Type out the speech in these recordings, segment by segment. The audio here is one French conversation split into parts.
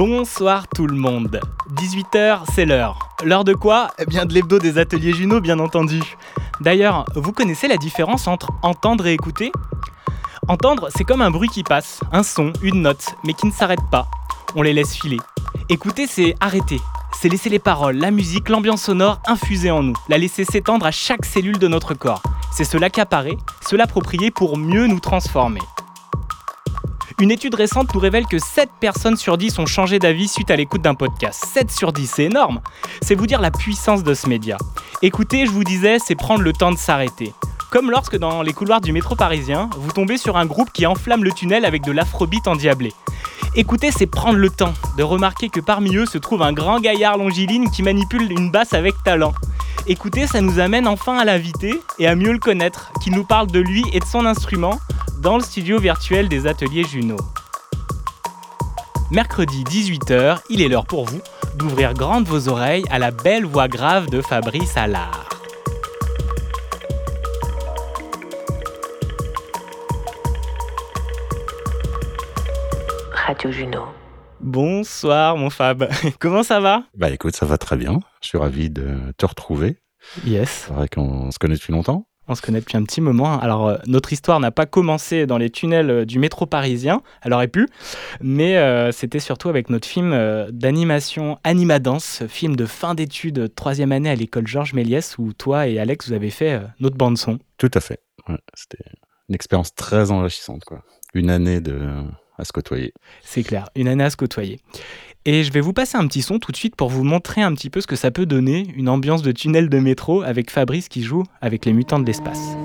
Bonsoir tout le monde. 18h, c'est l'heure. L'heure de quoi? Eh bien de l'hebdo des ateliers Juno, bien entendu. D'ailleurs, vous connaissez la différence entre entendre et écouter? Entendre, c'est comme un bruit qui passe, un son, une note, mais qui ne s'arrête pas. On les laisse filer. Écouter, c'est arrêter. C'est laisser les paroles, la musique, l'ambiance sonore infuser en nous, la laisser s'étendre à chaque cellule de notre corps. C'est se l'accaparer, se l'approprier pour mieux nous transformer. Une étude récente nous révèle que 7 personnes sur 10 ont changé d'avis suite à l'écoute d'un podcast. 7 sur 10, c'est énorme C'est vous dire la puissance de ce média. Écouter, je vous disais, c'est prendre le temps de s'arrêter. Comme lorsque dans les couloirs du métro parisien, vous tombez sur un groupe qui enflamme le tunnel avec de l'afrobeat endiablé. Écouter, c'est prendre le temps de remarquer que parmi eux se trouve un grand gaillard longiligne qui manipule une basse avec talent. Écouter, ça nous amène enfin à l'inviter et à mieux le connaître, qui nous parle de lui et de son instrument dans le studio virtuel des ateliers Juno. Mercredi 18h, il est l'heure pour vous d'ouvrir grandes vos oreilles à la belle voix grave de Fabrice Allard. Radio Juno. Bonsoir mon Fab, comment ça va? Bah écoute, ça va très bien. Je suis ravi de te retrouver. Yes, C'est vrai qu'on se connaît depuis longtemps. On se connaît depuis un petit moment. Alors euh, notre histoire n'a pas commencé dans les tunnels euh, du métro parisien, elle aurait pu, mais euh, c'était surtout avec notre film d'animation Animadance, film de fin d'études, troisième année à l'école Georges Méliès, où toi et Alex vous avez fait notre bande son. Tout à fait. Ouais, C'était une expérience très enrichissante. Quoi. Une année de... à se côtoyer. C'est clair, une année à se côtoyer. Et je vais vous passer un petit son tout de suite pour vous montrer un petit peu ce que ça peut donner, une ambiance de tunnel de métro avec Fabrice qui joue avec les mutants de l'espace.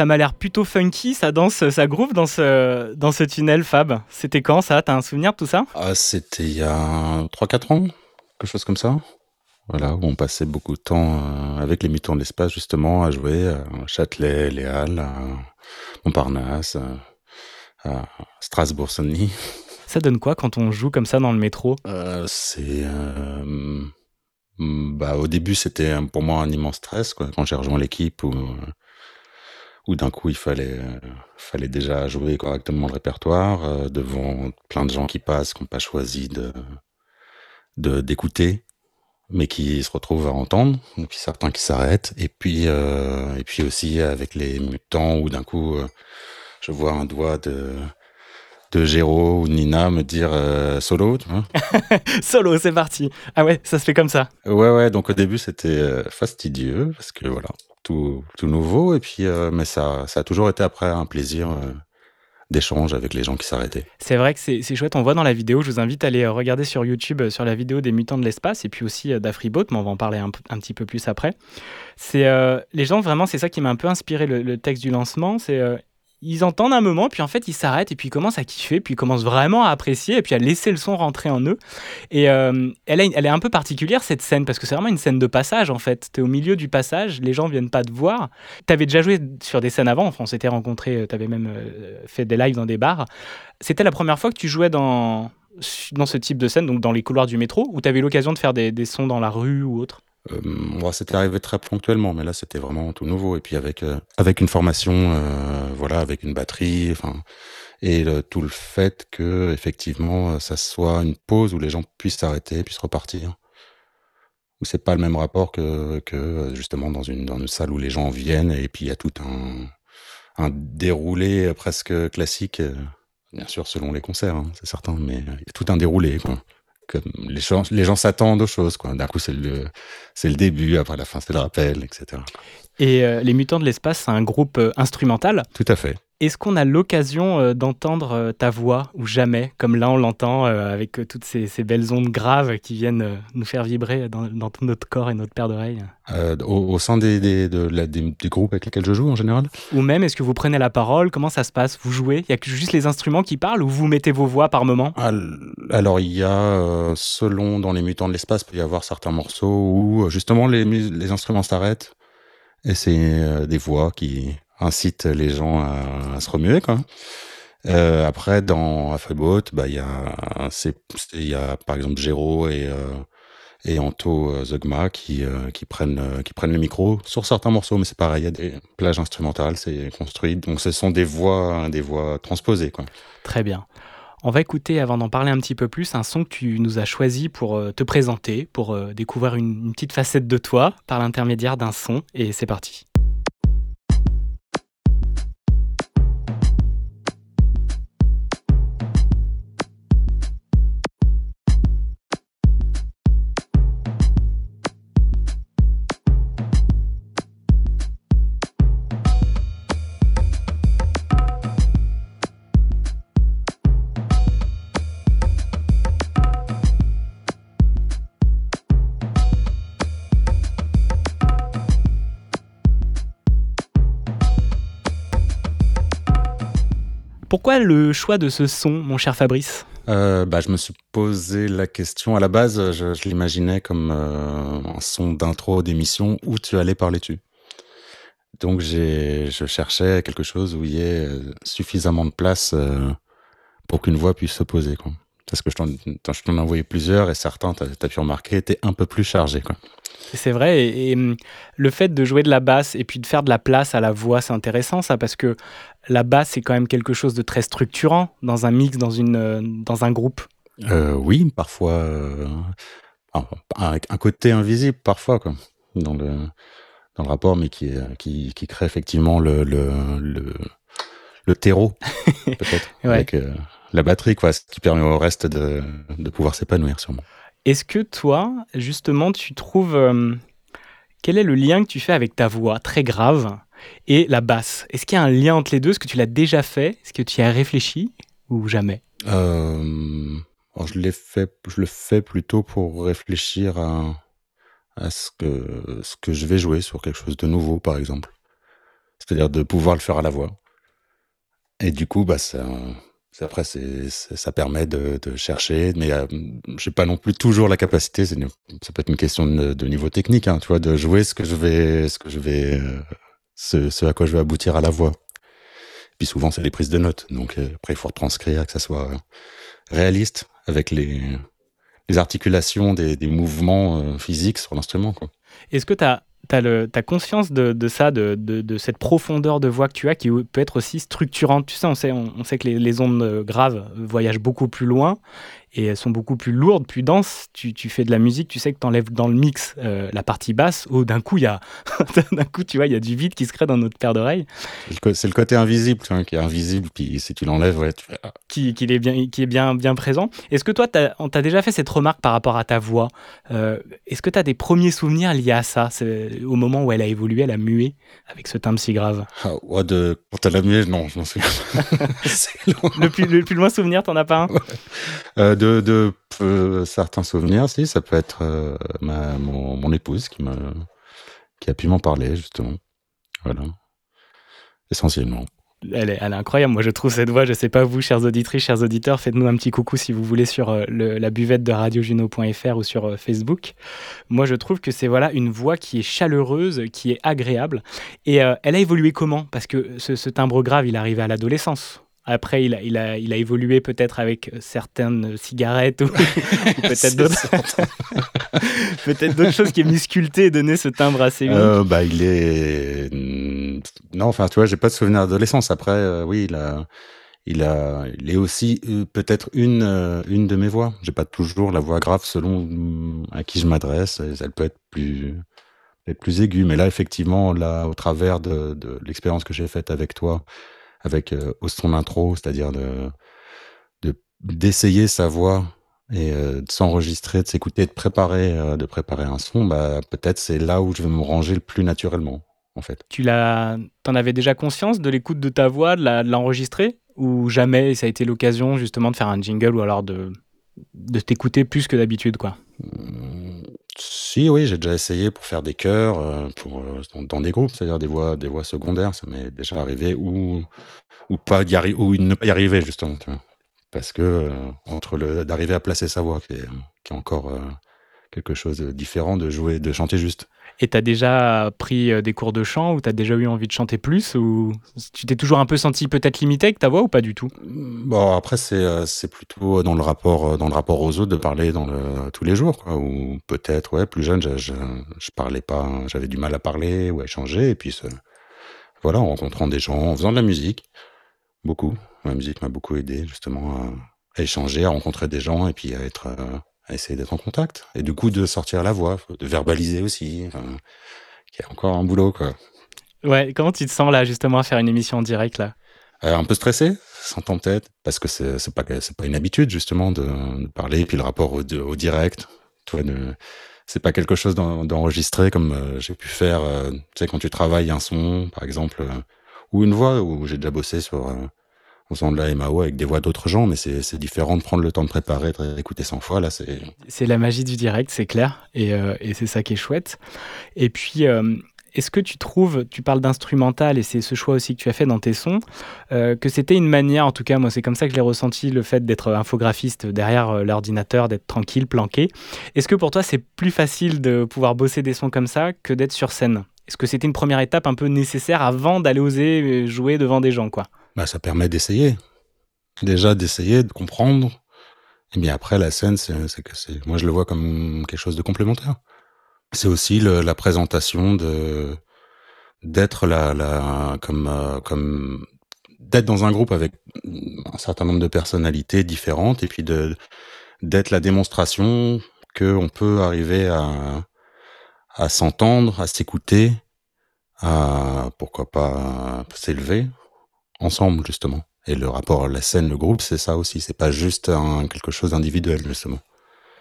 Ça m'a l'air plutôt funky, ça danse, ça groove dans ce, dans ce tunnel, Fab. C'était quand ça? T'as un souvenir de tout ça? Ah, c'était il y a 3-4 ans, quelque chose comme ça. Voilà, où on passait beaucoup de temps euh, avec les mutants de l'espace, justement, à jouer à Châtelet, Les Halles, à Montparnasse, à à Strasbourg-Saint-Denis. Ça donne quoi quand on joue comme ça dans le métro? Euh, c'est euh, mm, bah au début c'était pour moi un immense stress quoi quand j'ai rejoint l'équipe où euh, où d'un coup il fallait euh, fallait déjà jouer correctement le répertoire euh, devant plein de gens qui passent qui n'ont pas choisi de de d'écouter mais qui se retrouvent à entendre et puis certains qui s'arrêtent et puis euh, et puis aussi avec les mutants où d'un coup je vois un doigt de de Géraud ou Nina me dire euh, solo, tu vois. Solo, c'est parti. Ah ouais, ça se fait comme ça. Ouais, ouais, donc au début c'était fastidieux parce que voilà, tout, tout nouveau, et puis, euh, mais ça, ça a toujours été après un plaisir euh, d'échange avec les gens qui s'arrêtaient. C'est vrai que c'est chouette, on voit dans la vidéo, je vous invite à aller euh, regarder sur YouTube sur la vidéo des mutants de l'espace et puis aussi d'Afribot, mais on va en parler un, petit peu plus après. C'est les gens vraiment, c'est ça qui m'a un peu inspiré le, le texte du lancement, c'est ils entendent un moment, puis en fait ils s'arrêtent et puis ils commencent à kiffer, puis ils commencent vraiment à apprécier et puis à laisser le son rentrer en eux. Et euh, elle, est, un peu particulière cette scène parce que c'est vraiment une scène de passage en fait. Tu es au milieu du passage, les gens viennent pas te voir. Tu avais déjà joué sur des scènes avant, enfin, on s'était rencontrés, tu avais même euh, fait des lives dans des bars. C'était la première fois que tu jouais dans, dans ce type de scène, donc dans les couloirs du métro, ou tu avais l'occasion de faire des, des sons dans la rue ou autre? Euh, c'était arrivé très ponctuellement, mais là, c'était vraiment tout nouveau. Et puis avec euh, avec une formation, euh, voilà, avec une batterie, enfin, et tout le fait que effectivement, ça soit une pause où les gens puissent s'arrêter, puissent repartir. Où c'est pas le même rapport que que justement dans une dans une salle où les gens viennent et puis il y a tout un un déroulé presque classique. Bien sûr, selon les concerts, hein, c'est certain, mais il y a tout un déroulé. Les gens, les gens s'attendent aux choses. D'un coup, c'est le, c'est le début, après la fin, c'est le rappel, etc. Et euh, les Mutants de l'espace, c'est un groupe euh, instrumental. Tout à fait. Est-ce qu'on a l'occasion euh, d'entendre ta voix ou jamais, comme là on l'entend avec toutes ces, belles ondes graves qui viennent nous faire vibrer dans, tout notre corps et notre paire d'oreilles? Au, sein des, des, des, groupes avec lesquels je joue en général? Ou même, est-ce que vous prenez la parole? Comment ça se passe? Vous jouez? Il y a juste les instruments qui parlent ou vous mettez vos voix par moment? Alors, il y a, selon dans les Mutants de l'espace, il peut y avoir certains morceaux où justement les, les instruments s'arrêtent et c'est euh, des voix qui incitent les gens à, se remuer, quoi. Euh, après, dans Afreboat, bah, il y a, c'est, il y a, par exemple, Géraud et, euh, et Anto Zogma qui, qui prennent, qui prennent le micro sur certains morceaux, mais c'est pareil, il y a des plages instrumentales, c'est construit. Donc, ce sont des voix, des voix transposées, quoi. Très bien. On va écouter, avant d'en parler un petit peu plus, un son que tu nous as choisi pour euh, te présenter, pour euh, découvrir une petite facette de toi par l'intermédiaire d'un son. Et c'est parti. Le choix de ce son, mon cher Fabrice euh, bah, je me suis posé la question. À la base, je, l'imaginais comme euh, un son d'intro d'émission où tu allais parler dessus. Donc, je cherchais quelque chose où il y ait euh, suffisamment de place pour qu'une voix puisse se poser. Parce que je t'en ai envoyé plusieurs et certains, tu as, pu remarquer, étaient un peu plus chargés. C'est vrai, et, hum, le fait de jouer de la basse et puis de faire de la place à la voix, c'est intéressant ça, parce que la basse, c'est quand même quelque chose de très structurant dans un mix, dans, une, euh, dans un groupe. Euh, oui, parfois, euh, avec un côté invisible parfois, quoi, dans le, dans le rapport, mais qui, qui, qui crée effectivement le, le, le, terreau, peut-être, avec la batterie, quoi, ce qui permet au reste de, de pouvoir s'épanouir sûrement. Est-ce que toi, justement, tu trouves... Euh, quel est le lien que tu fais avec ta voix très grave et la basse? Est-ce qu'il y a un lien entre les deux? Est-ce que tu l'as déjà fait? Est-ce que tu y as réfléchi ou jamais? Euh, je, fait, je le fais plutôt pour réfléchir à, à ce, que, ce que je vais jouer sur quelque chose de nouveau, par exemple. C'est-à-dire de pouvoir le faire à la voix. Et du coup, bah, ça, après, c'est, ça permet de, de chercher, mais euh, j'ai pas non plus toujours la capacité. C'est ça peut être une question de, niveau technique, hein, tu vois, de jouer ce que je vais, ce que je vais, euh, ce, ce, à quoi je vais aboutir à la voix. Puis souvent, c'est les prises de notes. Donc euh, après, il faut retranscrire, que ça soit réaliste avec les, les articulations des, des mouvements physiques sur l'instrument. Quoi. Est-ce que tu as tu as, conscience de, ça, de, cette profondeur de voix que tu as, qui peut être aussi structurante. Tu sais, on sait, que les, les, ondes graves voyagent beaucoup plus loin et elles sont beaucoup plus lourdes, plus denses. Tu, tu fais de la musique, tu sais que tu enlèves dans le mix euh, la partie basse, ou d'un coup, il y a, d'un coup, tu vois, il y a du vide qui se crée dans notre paire d'oreilles. C'est le côté invisible, vois, qui est invisible, puis si tu l'enlèves, ouais, tu fais... Ah. Qui, qui, est bien, qui est bien, bien présent. Est-ce que toi, on t'a déjà fait cette remarque par rapport à ta voix euh, Est-ce que tu as des premiers souvenirs liés à ça, au moment où elle a évolué, elle a mué avec ce timbre si grave? Ah, ouais, de... Quand elle a mué, non, je m'en souviens le, plus, le plus loin souvenir, t'en as pas un? Euh, de, euh, certains souvenirs, si, ça peut être euh, ma, mon, épouse qui, me, qui a pu m'en parler, justement. Voilà. Essentiellement. elle est, elle est incroyable. Moi, je trouve cette voix, je sais pas vous, chers auditrices, chers auditeurs, faites-nous un petit coucou si vous voulez sur euh, la buvette de radiojuno.fr ou sur Facebook. Moi, je trouve que c'est voilà une voix qui est chaleureuse, qui est agréable. Et elle a évolué comment? Parce que ce, ce timbre grave, il arrivé à l'adolescence. Après, il a, il a, il a évolué peut-être avec certaines cigarettes ou, ou peut-être d'autres d'autres choses qui est musculté et donné ce timbre assez unique. Euh, bah, il est. Non, enfin, tu vois, j'ai pas de souvenir d'adolescence. Après, euh, oui, il a. Il, a, il est aussi euh, peut-être une, euh, une de mes voix. J'ai pas toujours la voix grave selon hmm, à qui je m'adresse. Elle peut être plus, être plus aiguë. Mais là, effectivement, là, au travers de, de l'expérience que j'ai faite avec toi, avec euh, Ostron Intro, c'est-à-dire de, de, d'essayer sa voix et euh, de s'enregistrer, de s'écouter, de préparer, euh, de préparer un son, bah, peut-être c'est là où je vais me ranger le plus naturellement, en fait. Tu l'as, t'en avais déjà conscience de l'écoute de ta voix, de l'enregistrer? Ou jamais ça a été l'occasion justement de faire un jingle ou alors de de t'écouter plus que d'habitude quoi? Hum, Si, oui, j'ai déjà essayé pour faire des chœurs, euh, pour, euh, dans, des groupes, c'est-à-dire des voix, des voix secondaires, ça m'est déjà arrivé, ou, pas d'y arri- ou ne pas y arriver, justement. Parce que euh, entre d'arriver à placer sa voix, qui est, encore quelque chose de différent de jouer, de chanter juste. Et t'as déjà pris euh, des cours de chant ou t'as déjà eu envie de chanter plus ou tu t'es toujours un peu senti peut-être limité avec ta voix ou pas du tout? Bon, après, c'est euh, c'est plutôt dans le rapport euh, dans le rapport aux autres de parler dans le tous les jours. Ou peut-être, ouais, plus jeune, je, je, parlais pas, j'avais du mal à parler ou à échanger, et puis voilà, en rencontrant des gens, en faisant de la musique, beaucoup. La musique m'a beaucoup aidé justement à, échanger, à rencontrer des gens, et puis à être, à essayer d'être en contact, et du coup de sortir la voix, de verbaliser aussi, enfin, qui est encore un boulot, quoi. Ouais, comment tu te sens là justement à faire une émission en direct là? Euh, un peu stressé, s'entend peut-être, parce que c'est c'est pas c'est pas une habitude justement de, de parler, et puis le rapport au, de- au direct, tu vois, de- c'est pas quelque chose d'en- d'enregistré comme euh, j'ai pu faire, euh, tu sais, quand tu travailles un son, par exemple, euh, ou une voix, où j'ai déjà bossé sur en faisant de la MAO avec des voix d'autres gens, mais c'est différent de prendre le temps de préparer, de réécouter 100 fois, là, c'est C'est la magie du direct, c'est clair, et, euh, et c'est ça qui est chouette. Et puis, euh, est-ce que tu trouves, tu parles d'instrumental, et c'est ce choix aussi que tu as fait dans tes sons, euh, que c'était une manière, en tout cas, moi c'est comme ça que je l'ai ressenti, le fait d'être infographiste derrière l'ordinateur, d'être tranquille, planqué. Est-ce que pour toi c'est plus facile de pouvoir bosser des sons comme ça que d'être sur scène? Est-ce que c'était une première étape un peu nécessaire avant d'aller oser jouer devant des gens, quoi? Bah, ça permet d'essayer. Déjà d'essayer, de comprendre. Et bien après, la scène, c'est que c'est, moi je le vois comme quelque chose de complémentaire. C'est aussi la présentation de d'être la, la comme euh, comme d'être dans un groupe avec un certain nombre de personnalités différentes et puis de d'être la démonstration que on peut arriver à à s'entendre, à s'écouter, à pourquoi pas s'élever ensemble justement. Et le rapport à la scène, le groupe, c'est ça aussi. C'est pas juste un, quelque chose d'individuel justement.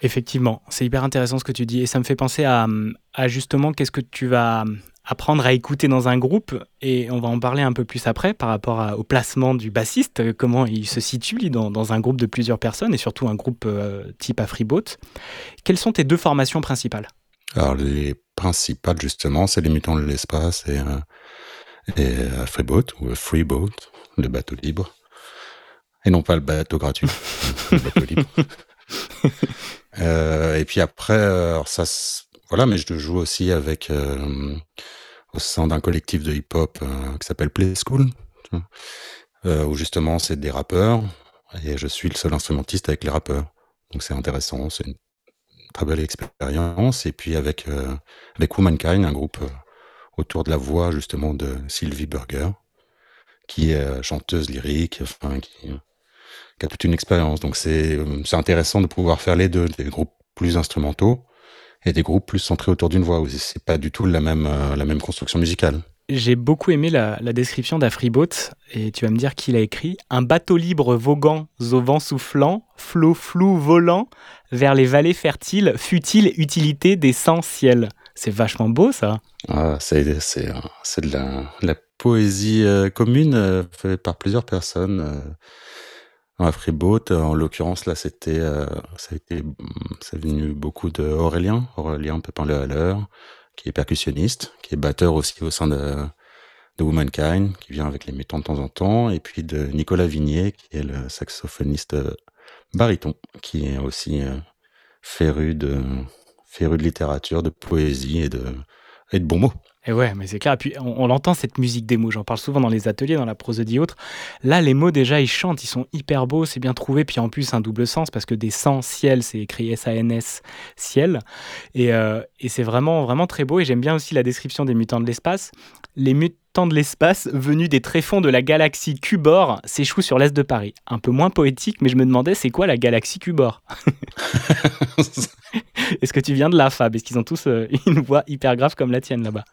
Effectivement, c'est hyper intéressant ce que tu dis et ça me fait penser à, à justement qu'est-ce que tu vas apprendre à écouter dans un groupe et on va en parler un peu plus après par rapport à- au placement du bassiste, euh, comment il se situe dans, dans un groupe de plusieurs personnes et surtout un groupe euh, type Afriboat. Quelles sont tes deux formations principales? Alors les principales justement, c'est les mutants de l'espace et, euh, et euh, Freeboat ou Freeboat, le bateau libre. Et non pas le bateau gratuit, le bateau libre. Euh, et puis après, euh, alors ça, voilà, mais je joue aussi avec euh, au sein d'un collectif de hip-hop euh, qui s'appelle Play School, euh, où justement c'est des rappeurs et je suis le seul instrumentiste avec les rappeurs. Donc c'est intéressant, c'est une très belle expérience. Et puis avec euh, avec Womankind, un groupe euh, autour de la voix justement de Sylvie Burger, qui est euh, chanteuse lyrique, qui, a toute une expérience. Donc c'est euh, c'est intéressant de pouvoir faire les deux, des groupes plus instrumentaux et des groupes plus centrés autour d'une voix. C'est pas du tout la même euh, la même construction musicale. J'ai beaucoup aimé la, la description d'Afriboat et tu vas me dire qu'il a écrit Un bateau libre voguant au vent soufflant, flot flou volant vers les vallées fertiles, futile utilité des sans ciel. C'est vachement beau ça. Ah, c'est de la, poésie euh, commune euh, faite par plusieurs personnes. Euh, la Freeboat, en l'occurrence là, c'était euh, ça a été mm, venu beaucoup de Aurélien, Aurélien Pépin Le Halleur, qui est percussionniste, qui est batteur aussi au sein de de Womankind, qui vient avec les mutants de temps en temps, et puis de Nicolas Vignier, qui est le saxophoniste baryton, qui est aussi féru de, féru de littérature, de poésie et de, et de bons mots. Et ouais, mais c'est clair. Et puis on, l'entend cette musique des mots. J'en parle souvent dans les ateliers, dans la prosodie et autres. Là, les mots déjà, ils chantent, ils sont hyper beaux, c'est bien trouvé. Puis en plus, un double sens parce que des sans ciel, c'est écrit S-A-N-S ciel. Et, euh, et c'est vraiment, vraiment très beau. Et j'aime bien aussi la description des mutants de l'espace. Les mutants de l'espace venus des tréfonds de la galaxie Cubor s'échouent sur l'est de Paris. Un peu moins poétique, mais je me demandais, c'est quoi la galaxie Cubor? Est-ce que tu viens de là, Fab? Est-ce qu'ils ont tous euh, une voix hyper grave comme la tienne là-bas?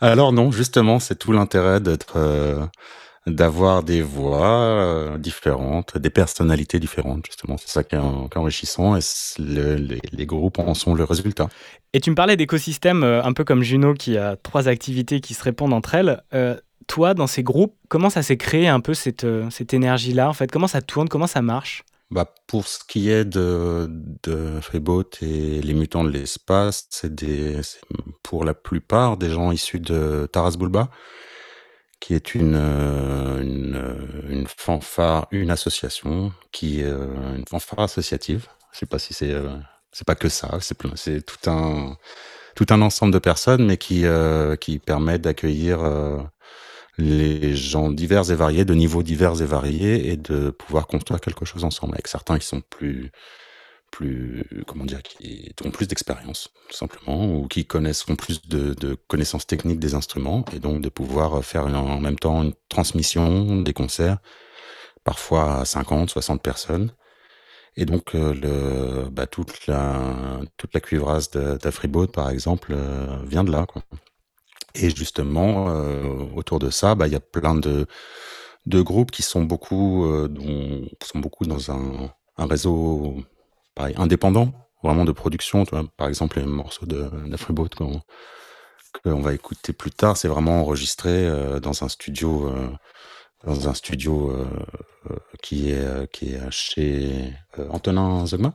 Alors non, justement, c'est tout l'intérêt d'être, euh, d'avoir des voix euh, différentes, des personnalités différentes. Justement, c'est ça qui est, enrichissant et les, groupes en sont le résultat. Et tu me parlais d'écosystèmes un peu comme Juno qui a trois activités qui se répondent entre elles. toi, dans ces groupes, comment ça s'est créé un peu cette, cette énergie-là En fait, comment ça tourne? Comment ça marche? Bah, pour ce qui est de, de Freeboat et les mutants de l'espace, c'est des, pour la plupart des gens issus de Taras Bulba, qui est une, euh, une, une fanfare, une association, qui euh, une fanfare associative. Je sais pas si c'est, euh, c'est pas que ça, c'est, c'est tout un, tout un ensemble de personnes, mais qui, qui permet d'accueillir les gens divers et variés, de niveaux divers et variés, et de pouvoir construire quelque chose ensemble, avec certains qui sont plus, plus, comment dire, qui ont plus d'expérience, tout simplement, ou qui connaissent, ont plus de, connaissances techniques des instruments, et donc de pouvoir faire en même temps une transmission des concerts, parfois à 50, 60 personnes. Et donc, euh, le, bah, toute la, toute la cuivrasse d'Afriboat, par exemple, euh, vient de là, quoi. Et justement, euh, autour de ça, bah, il y a plein de, de groupes qui sont beaucoup, euh, dont, sont beaucoup dans un, un réseau pareil, indépendant, vraiment de production. Tu vois, par exemple, les morceaux de, de qu'on qu'on va écouter plus tard, c'est vraiment enregistré euh, dans un studio, euh, dans un studio euh, qui est qui est chez Antonin Zogma.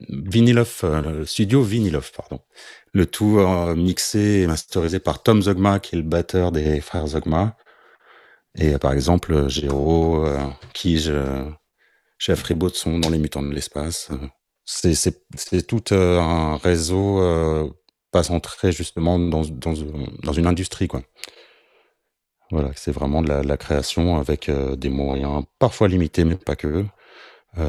Vinilov, le studio Vinilov, pardon. Le tout euh, mixé et masterisé par Tom Zogma, qui est le batteur des frères Zogma. Et euh, par exemple, euh, Kij, Chef Reboot sont dans les mutants de l'espace. C'est, tout un réseau pas centré justement dans, dans, dans, une industrie, quoi. Voilà, c'est vraiment de la, la création avec des moyens parfois limités, mais pas que.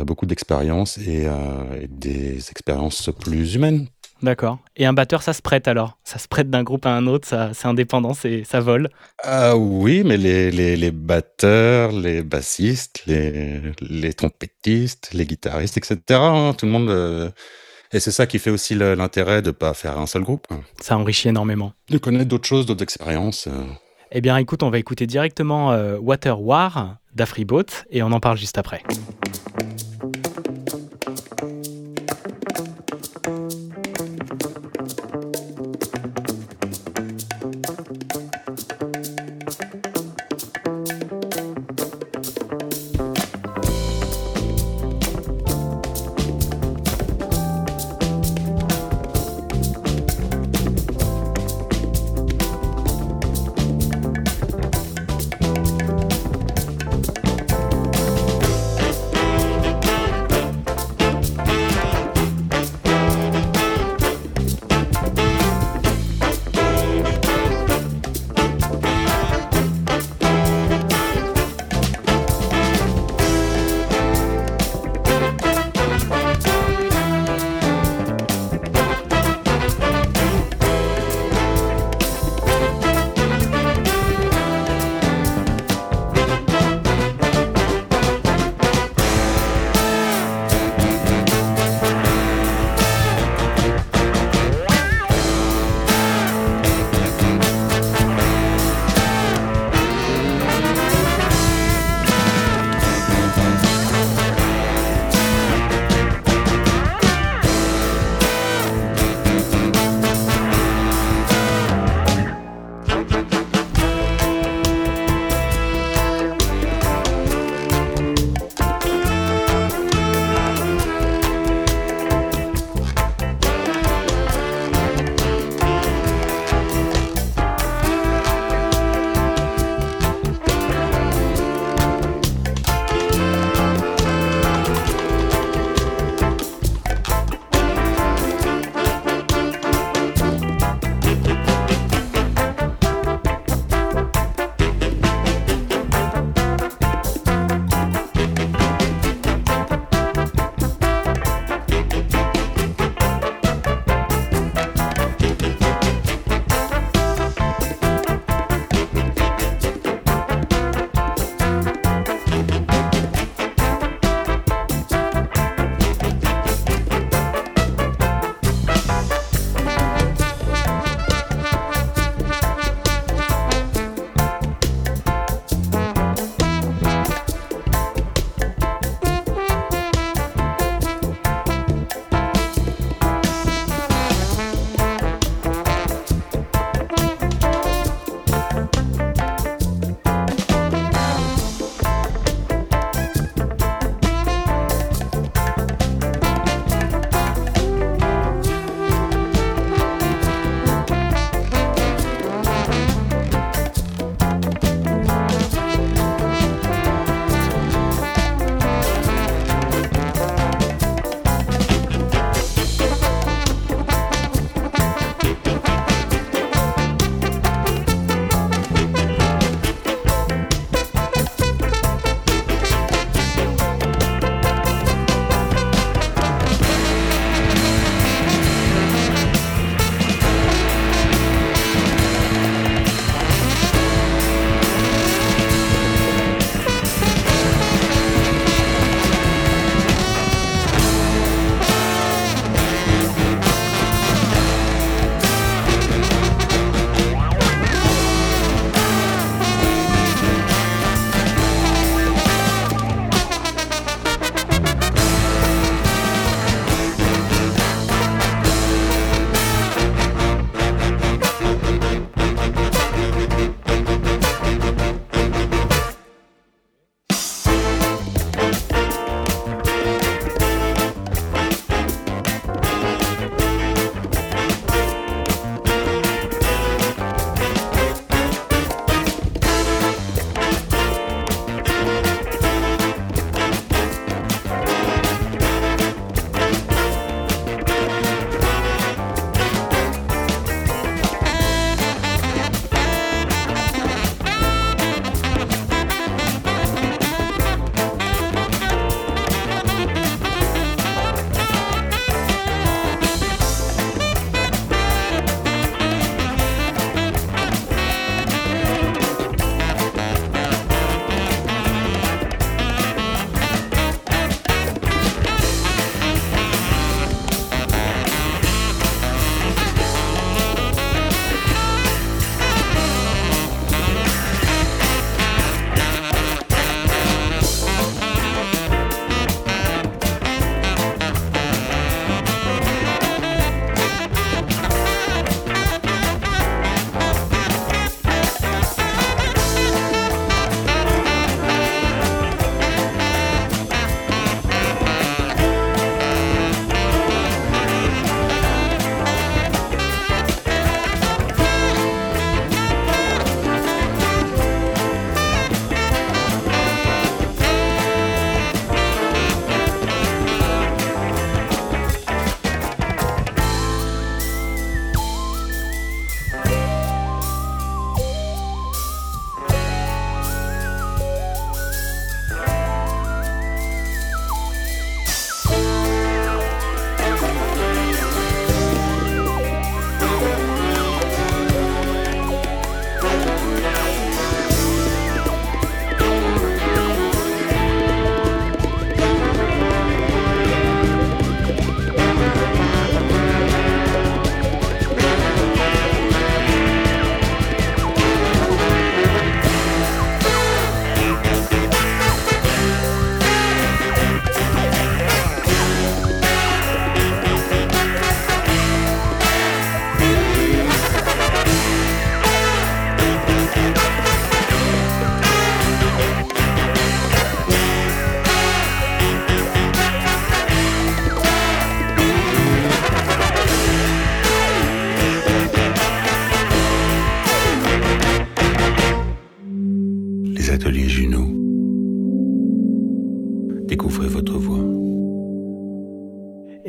Beaucoup d'expérience et, et des expériences plus humaines, D'accord. Et un batteur, ça se prête alors? Ça se prête d'un groupe à un autre, c'est indépendant, ça vole? Ah oui, mais les, les, les batteurs, les bassistes, les, les trompettistes, les guitaristes, etc., hein, tout le monde... Euh, et c'est ça qui fait aussi l'intérêt de ne pas faire un seul groupe. Ça enrichit énormément. De connaître d'autres choses, d'autres expériences. Euh. Eh bien écoute, on va écouter directement euh, Water War d'Afriboat et on en parle juste après.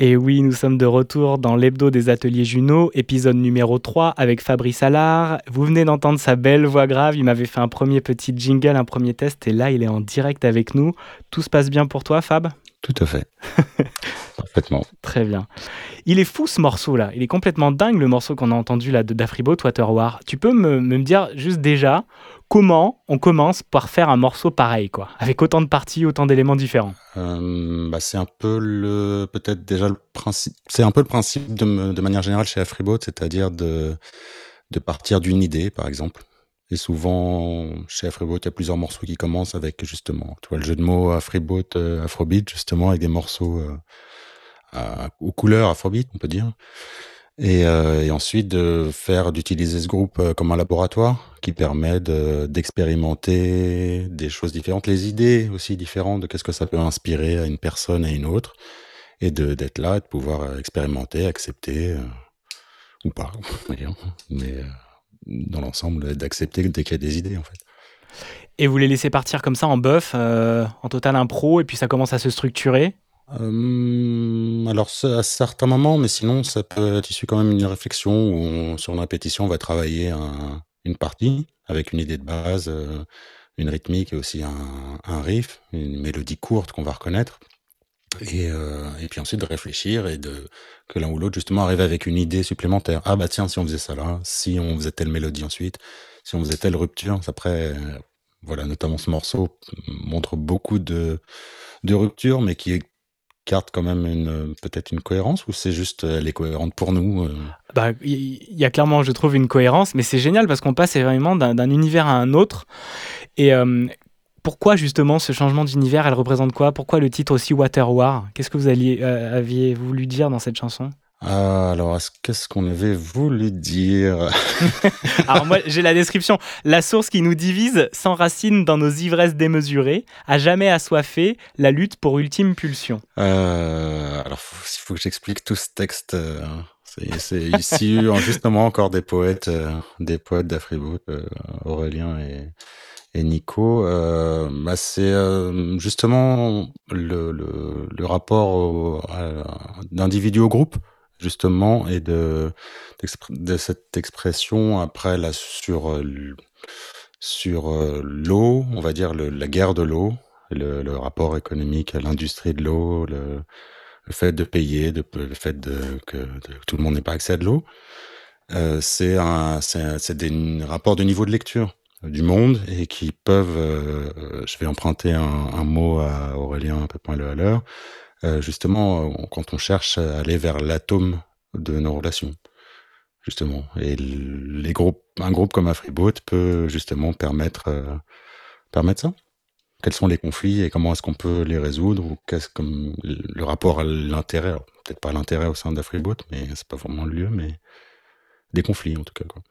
Et oui, nous sommes de retour dans l'hebdo des ateliers Juno, épisode numéro 3 avec Fabrice Allard. Vous venez d'entendre sa belle voix grave, il m'avait fait un premier petit jingle, un premier test, et là il est en direct avec nous. Tout se passe bien pour toi, Fab? Tout à fait. Parfaitement. Très bien. Il est fou ce morceau là, il est complètement dingue le morceau qu'on a entendu là de Dafribo, Water War. Tu peux me, me dire juste déjà comment on commence par faire un morceau pareil, quoi, avec autant de parties, autant d'éléments différents? Euh, bah, C'est un peu le, peut-être déjà le principe, c'est un peu le principe de, de manière générale chez Afriboat, c'est-à-dire de, de partir d'une idée, par exemple. Et souvent, chez Afriboat, il y a plusieurs morceaux qui commencent avec justement, tu vois, le jeu de mots Afriboat, euh, Afrobeat, justement, avec des morceaux euh, aux couleurs Afrobeat, on peut dire. Et, euh, et, ensuite de faire d'utiliser ce groupe euh, comme un laboratoire qui permet d'expérimenter des choses différentes, les idées aussi différentes de qu'est-ce que ça peut inspirer à une personne à une autre, et de d'être là et de pouvoir euh, expérimenter, accepter ou pas, mais dans l'ensemble d'accepter dès qu'il y a des idées en fait. Et vous les laissez partir comme ça en bœuf, en total impro, et puis ça commence à se structurer? Euh, alors, à certains moments, mais sinon, ça peut être issu quand même d'une réflexion où, sur une répétition, on va travailler un, une partie avec une idée de base, euh, une rythmique et aussi un, un riff, une mélodie courte qu'on va reconnaître. Et, euh, et, puis ensuite de réfléchir et de que l'un ou l'autre justement arrive avec une idée supplémentaire. Ah bah tiens, si on faisait ça là, si on faisait telle mélodie ensuite, si on faisait telle rupture, après, voilà, notamment ce morceau montre beaucoup de, de ruptures, mais qui est carte quand même une peut-être une cohérence ou c'est juste elle est cohérente pour nous euh? Bah il y, a clairement je trouve une cohérence mais c'est génial parce qu'on passe vraiment d'un univers à un autre et euh, pourquoi justement ce changement d'univers Elle représente quoi? Pourquoi le titre aussi Water War? Qu'est-ce que vous alliez, euh, aviez voulu dire dans cette chanson? Ah, alors, qu'est-ce qu'on avait voulu dire? Alors moi, j'ai la description. La source qui nous divise s'enracine dans nos ivresses démesurées, à jamais assoiffé, la lutte pour ultime pulsion. Euh, alors, il faut que j'explique tout ce texte. Euh, c'est ici justement encore des poètes, euh, des poètes d'Afribout, Aurélien et, et Nico. Bah, c'est justement le, le, le rapport d'individu au groupe justement, et de, de cette expression après là sur, euh, sur euh, l'eau, on va dire le, la guerre de l'eau, le, le, rapport économique à l'industrie de l'eau, le, fait de payer, le fait de, que, tout le monde n'ait pas accès à de l'eau. Euh, c'est un, c'est des rapports de niveau de lecture du monde et qui peuvent, euh, je vais emprunter un, mot à Aurélien un peu point le l'heure, euh, justement quand on cherche à aller vers l'atome de nos relations, justement. Et les groupes, un groupe comme Afriboat peut justement permettre, euh, permettre ça. Quels sont les conflits et comment est-ce qu'on peut les résoudre ou qu'est-ce comme le rapport à l'intérêt, peut-être pas l'intérêt au sein d'Afriboat, mais c'est pas vraiment le lieu, mais des conflits en tout cas. Quoi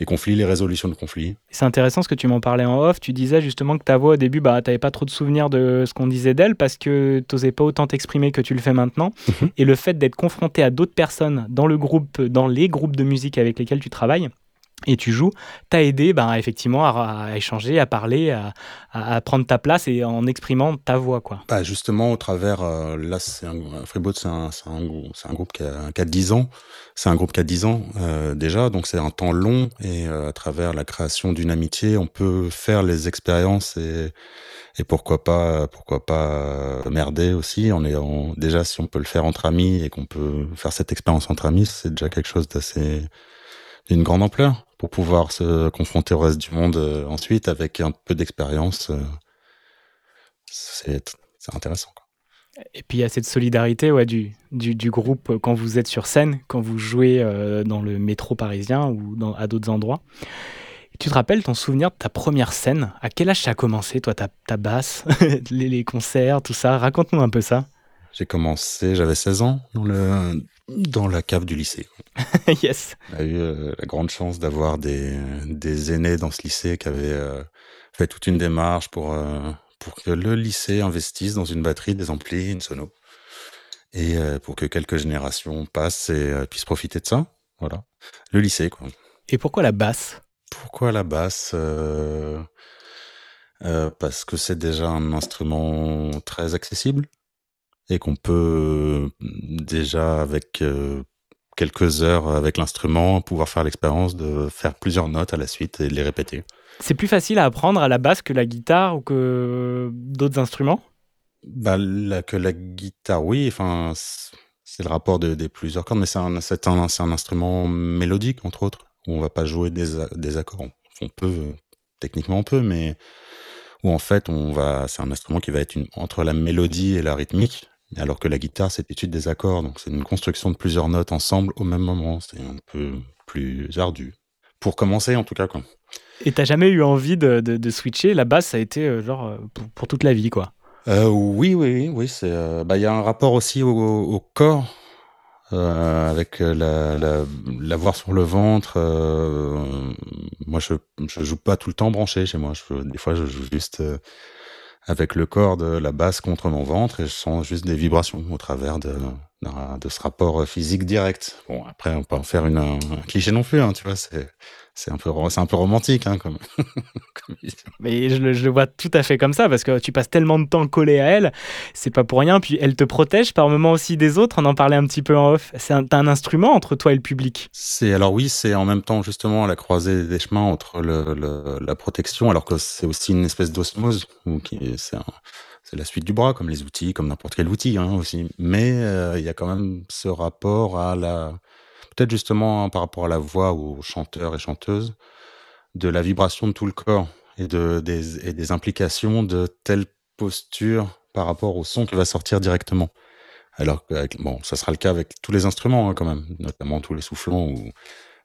les conflits, les résolutions de conflits. C'est intéressant ce que tu m'en parlais en off. Tu disais justement que ta voix au début, bah, tu n'avais pas trop de souvenirs de ce qu'on disait d'elle parce que tu n'osais pas autant t'exprimer que tu le fais maintenant. Mhm. Et le fait d'être confronté à d'autres personnes dans le groupe, dans les groupes de musique avec lesquels tu travailles, et tu joues, t'as aidé ben, effectivement à, échanger, à parler, à, à, prendre ta place et en exprimant ta voix. Quoi. Bah justement, au travers, euh, là, c'est un, c'est un, groupe qui a, qui a 10 ans. C'est un groupe qui a 10 ans euh, déjà, donc c'est un temps long et euh, à travers la création d'une amitié, on peut faire les expériences et, et pourquoi pas, pourquoi pas merder aussi. On est déjà, si on peut le faire entre amis et qu'on peut faire cette expérience entre amis, c'est déjà quelque chose d'assez d'une grande ampleur pour pouvoir se confronter au reste du monde euh, ensuite avec un peu d'expérience. Euh, c'est intéressant. Quoi. Et puis il y a cette solidarité ouais, du, du, du, groupe quand vous êtes sur scène, quand vous jouez euh, dans le métro parisien ou dans, à d'autres endroits. Et tu te rappelles ton souvenir de ta première scène? À quel âge ça a commencé, toi, ta, ta basse, les, les, concerts, tout ça? Raconte-nous un peu ça. J'ai commencé, j'avais 16 ans, dans, le, dans la cave du lycée. yes. J'ai eu euh, la grande chance d'avoir des, des aînés dans ce lycée qui avaient euh, fait toute une démarche pour, euh, pour que le lycée investisse dans une batterie, des amplis, une sono. Et pour que quelques générations passent et puissent profiter de ça. Voilà. Le lycée, quoi. Et pourquoi la basse? Pourquoi la basse parce que c'est déjà un instrument très accessible et qu'on peut déjà avec euh, quelques heures avec l'instrument pouvoir faire l'expérience de faire plusieurs notes à la suite et de les répéter. C'est plus facile à apprendre à la basse que la guitare ou que d'autres instruments? Bah, la, Que la guitare, oui. Enfin, c'est le rapport de, des plusieurs cordes, mais c'est un, un, un, instrument mélodique, entre autres, où on va pas jouer des, des accords. On peut, techniquement on peut, mais où en fait, on va, c'est un instrument qui va être une, entre la mélodie et la rythmique, alors que la guitare, c'est l'étude des accords. Donc, c'est une construction de plusieurs notes ensemble au même moment. C'est un peu plus ardu. Pour commencer, en tout cas, quoi. Et t'as jamais eu envie de, de, switcher? La basse, ça a été euh, genre euh, pour, toute la vie, quoi. Euh, oui, oui, oui. C'est, bah, il y a un rapport aussi au, au corps. avec la, la, la, voir sur le ventre. moi, je, je joue pas tout le temps branché chez moi. Je, des fois, je joue juste avec le corps de la basse contre mon ventre et je sens juste des vibrations au travers de, de, ce rapport physique direct. Bon, après, on peut en faire une, un, cliché non plus, hein, tu vois, c'est, c'est un peu, c'est un peu romantique, hein, comme, Mais je le, je le, vois tout à fait comme ça, parce que tu passes tellement de temps collé à elle, c'est pas pour rien. Puis elle te protège par moments aussi des autres. On en parlait un petit peu en off. C'est un, un instrument entre toi et le public? C'est alors oui, c'est en même temps justement la croisée des chemins entre le, le, la protection, alors que c'est aussi une espèce d'osmose, qui c'est c'est la suite du bras, comme les outils, comme n'importe quel outil hein, aussi. Mais euh, il y a quand même ce rapport à la peut-être justement hein, par rapport à la voix aux chanteurs et chanteuses, de la vibration de tout le corps et, de, des, implications de telle posture par rapport au son qui va sortir directement. Alors que, bon, ça sera le cas avec tous les instruments hein, quand même, notamment tous les soufflants, ou...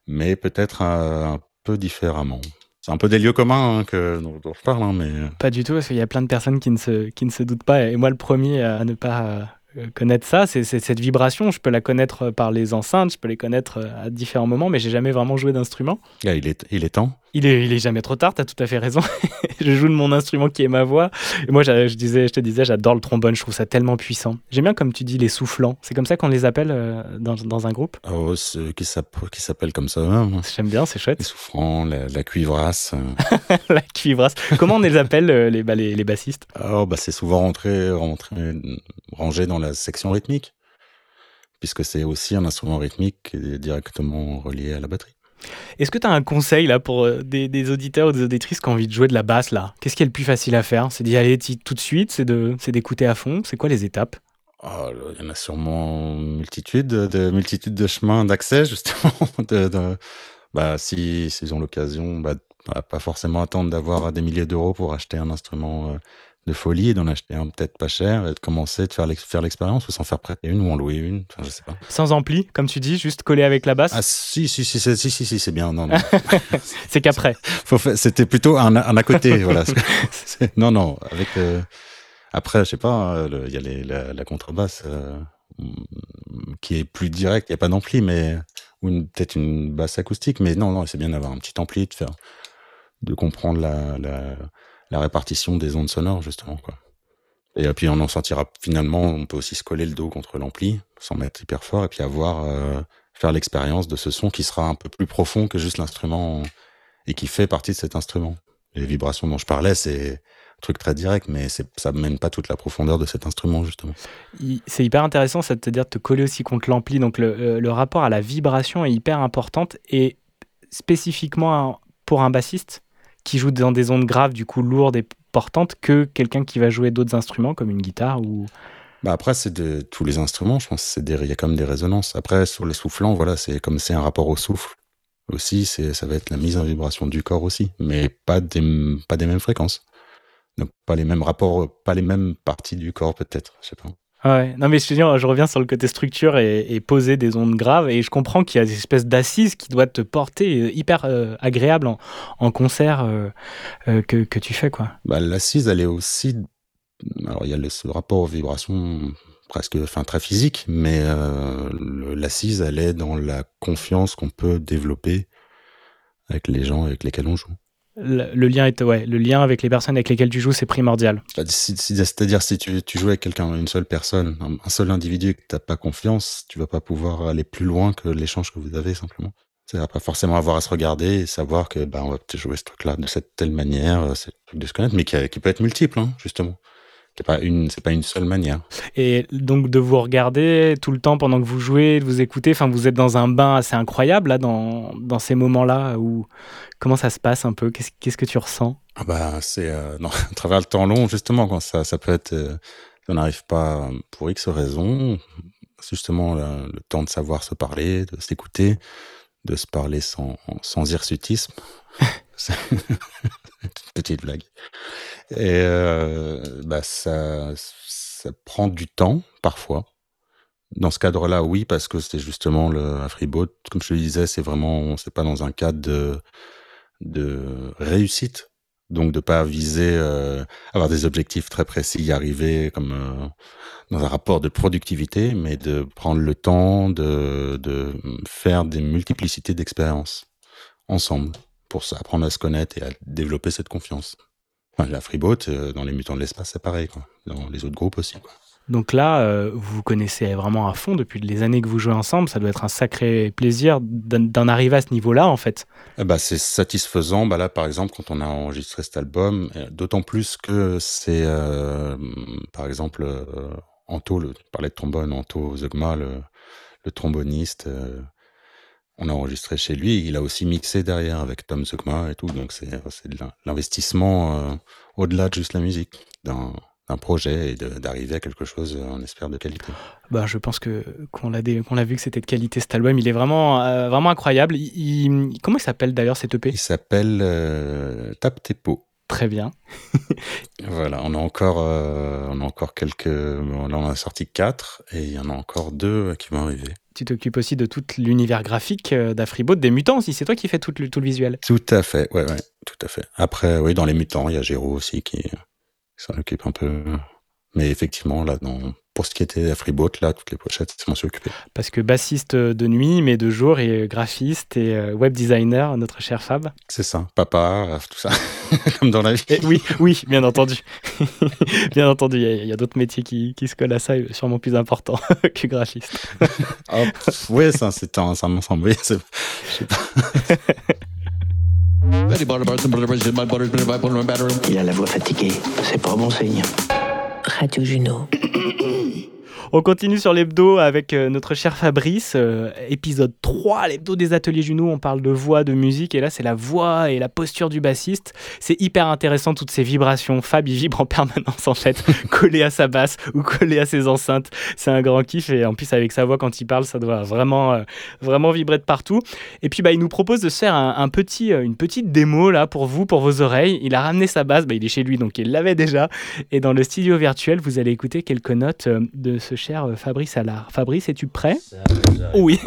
mais peut-être un, peu différemment. C'est un peu des lieux communs hein, que, dont, je parle, hein, mais... Euh. Pas du tout, parce qu'il y a plein de personnes qui ne, se, qui ne se doutent pas, et moi le premier à ne pas euh, connaître ça, c'est cette vibration. Je peux la connaître par les enceintes, je peux les connaître euh, à différents moments, mais j'ai jamais vraiment joué d'instrument. Ah, il, est, il est temps. Il est, il est jamais trop tard, tu as tout à fait raison. je joue de mon instrument qui est ma voix. Et moi, je, disais, je te disais, j'adore le trombone, je trouve ça tellement puissant. J'aime bien, comme tu dis, les soufflants. C'est comme ça qu'on les appelle euh, dans, dans, un groupe? Oh, qui s'appelle comme ça. Hein. J'aime bien, c'est chouette. Les soufflants, la, cuivrasse. la cuivrasse. Comment on les appelle, les, bah, les, les, bassistes? Oh, bah, C'est souvent rentré, rentré, rangé dans la section rythmique, puisque c'est aussi un instrument rythmique directement relié à la batterie. Est-ce que tu as un conseil là pour euh, des, auditeurs ou des auditrices qui ont envie de jouer de la basse là? Qu'est-ce qui est le plus facile à faire? C'est d'y aller tout de suite? C'est d'écouter à fond? C'est quoi les étapes? Ah, Il y en a sûrement multitude de, multitude de chemins d'accès justement. bah, si s'ils ont l'occasion, bah, pas forcément attendre d'avoir des milliers d'euros pour acheter un instrument euh, de folie et d'en acheter un peut-être pas cher et de commencer de faire l'expérience ou s'en faire prêter une ou en louer une, enfin, je sais pas. Sans ampli, comme tu dis, juste collé avec la basse? Ah si, si, si, si, si, si, c'est bien, non, non. c'est qu'après. C'était plutôt un, un, à côté, voilà. non, non, avec... Euh, après, je sais pas, il y a les, la, contrebasse euh, qui est plus directe, il n'y a pas d'ampli, mais... Ou peut-être une basse acoustique, mais non, non, c'est bien d'avoir un petit ampli, de faire... de comprendre la, la la répartition des ondes sonores, justement. Quoi. Et puis on en sortira finalement, on peut aussi se coller le dos contre l'ampli, sans mettre hyper fort, et puis avoir euh, faire l'expérience de ce son qui sera un peu plus profond que juste l'instrument et qui fait partie de cet instrument. Les vibrations dont je parlais, c'est un truc très direct, mais ça ne mène pas toute la profondeur de cet instrument, justement. C'est hyper intéressant, ça de te dire de te coller aussi contre l'ampli. Donc le, euh, le, rapport à la vibration est hyper importante et spécifiquement pour un bassiste, qui joue dans des ondes graves, du coup lourdes et portantes, que quelqu'un qui va jouer d'autres instruments comme une guitare ou. Bah après, c'est de tous les instruments, je pense qu'il y a comme des résonances. Après, sur les soufflants, voilà, c'est comme c'est un rapport au souffle aussi, c'est ça va être la mise en vibration du corps aussi, mais pas des, pas des mêmes fréquences. Donc pas les mêmes rapports, pas les mêmes parties du corps peut-être, je sais pas. Ouais, non mais je, je reviens sur le côté structure et, poser des ondes graves et je comprends qu'il y a des espèces d'assises qui doivent te porter euh, hyper euh, agréable en, concert euh, que, que, tu fais quoi. Bah, l'assise elle est aussi, alors il y a ce rapport aux vibrations presque, enfin très physique, mais l'assise elle est dans la confiance qu'on peut développer avec les gens avec lesquels on joue le, lien est ouais, le lien avec les personnes avec lesquelles tu joues, c'est primordial. Bah, c'est-à-dire si tu, tu, joues avec quelqu'un, une seule personne, un, seul individu que tu n'as pas confiance, tu vas pas pouvoir aller plus loin que l'échange que vous avez simplement. C'est-à-dire pas forcément avoir à se regarder et savoir que bah, on va peut-être jouer ce truc-là de cette telle manière, euh, c'est truc de se connaître, mais qui, qui peut être multiple, hein, justement. C'est pas une, c'est pas une seule manière. Et donc de vous regarder tout le temps pendant que vous jouez, de vous écouter. Enfin, vous êtes dans un bain assez incroyable là, dans, dans ces moments-là où comment ça se passe un peu? Qu'est-ce, qu'est-ce que tu ressens? Ah bah c'est euh, non, à travers le temps long justement quand ça, ça peut être, euh, on n'arrive pas pour X raisons. Justement le, le temps de savoir se parler, de s'écouter, de se parler sans, sans hirsutisme. Petite blague. Et euh, bah ça, ça prend du temps parfois. Dans ce cadre-là, oui, parce que c'est justement le freeboat. Comme je le disais, c'est vraiment, c'est pas dans un cadre de, de réussite. Donc de pas viser euh, avoir des objectifs très précis, y arriver comme euh, dans un rapport de productivité, mais de prendre le temps de, de faire des multiplicités d'expériences ensemble pour apprendre à se connaître et à développer cette confiance. Enfin, la freeboat, euh, dans les mutants de l'espace, c'est pareil, quoi. Dans les autres groupes aussi, quoi. Donc là, euh, vous vous connaissez vraiment à fond depuis les années que vous jouez ensemble. Ça doit être un sacré plaisir d'en arriver à ce niveau-là, en fait. Eh bah, c'est satisfaisant. Bah là, par exemple, quand on a enregistré cet album, euh, d'autant plus que c'est, euh, par exemple, euh, Anto, le, tu parlais de trombone, Anto Zogma, le, le tromboniste, on a enregistré chez lui. Il a aussi mixé derrière avec Tom Zogma et tout. Donc c'est de l'in- l'investissement euh, au-delà de juste la musique, d'un projet et d'arriver à quelque chose, euh, on espère, de qualité. Bah, je pense que qu'on l'a dé- qu'on l'a vu que c'était de qualité cet album. Il est vraiment euh, vraiment incroyable. Il- il- comment il s'appelle d'ailleurs cet EP Il s'appelle euh, Tape tes pots. Très bien. Voilà, on a encore, euh, on a encore quelques. bon, Là, on en a sorti quatre et il y en a encore deux qui vont arriver. Tu t'occupes aussi de tout l'univers graphique euh, d'Afriboat, des mutants aussi. C'est toi qui fais tout le, tout le visuel. Tout à fait, ouais, ouais, tout à fait. Après, oui, dans les mutants, il y a Géraud aussi qui s'en occupe un peu. Mais effectivement, là, dans, pour ce qui était à Freeboat, là, toutes les pochettes, c'est moi qui suis occupé. Parce que bassiste de nuit, mais de jour, et graphiste et euh, web designer, notre cher Fab. C'est ça, papa, euh, tout ça, comme dans la vie. Et oui, oui, bien entendu. bien entendu, il y a, d'autres métiers qui, qui se collent à ça, et sûrement plus importants que graphiste. Ah, pff, ouais, ça, c'est un, ça m'ensemble. Oui, je sais pas. Il a la voix fatiguée. C'est pas bon signe. Radio Juno. On continue sur l'hebdo avec euh, notre cher Fabrice, euh, épisode 3, l'hebdo des ateliers Juno, on parle de voix, de musique, et là c'est la voix et la posture du bassiste. C'est hyper intéressant, toutes ces vibrations. Fab, il vibre en permanence en fait, collé à sa basse ou collé à ses enceintes. C'est un grand kiff, et en plus avec sa voix quand il parle, ça doit vraiment, euh, vraiment vibrer de partout. Et puis bah, il nous propose de se faire un, un petit, une petite démo là pour vous, pour vos oreilles. Il a ramené sa basse, bah, il est chez lui donc il l'avait déjà. Et dans le studio virtuel, vous allez écouter quelques notes de ce cher euh, Fabrice Allard. Fabrice, es-tu prêt Oui.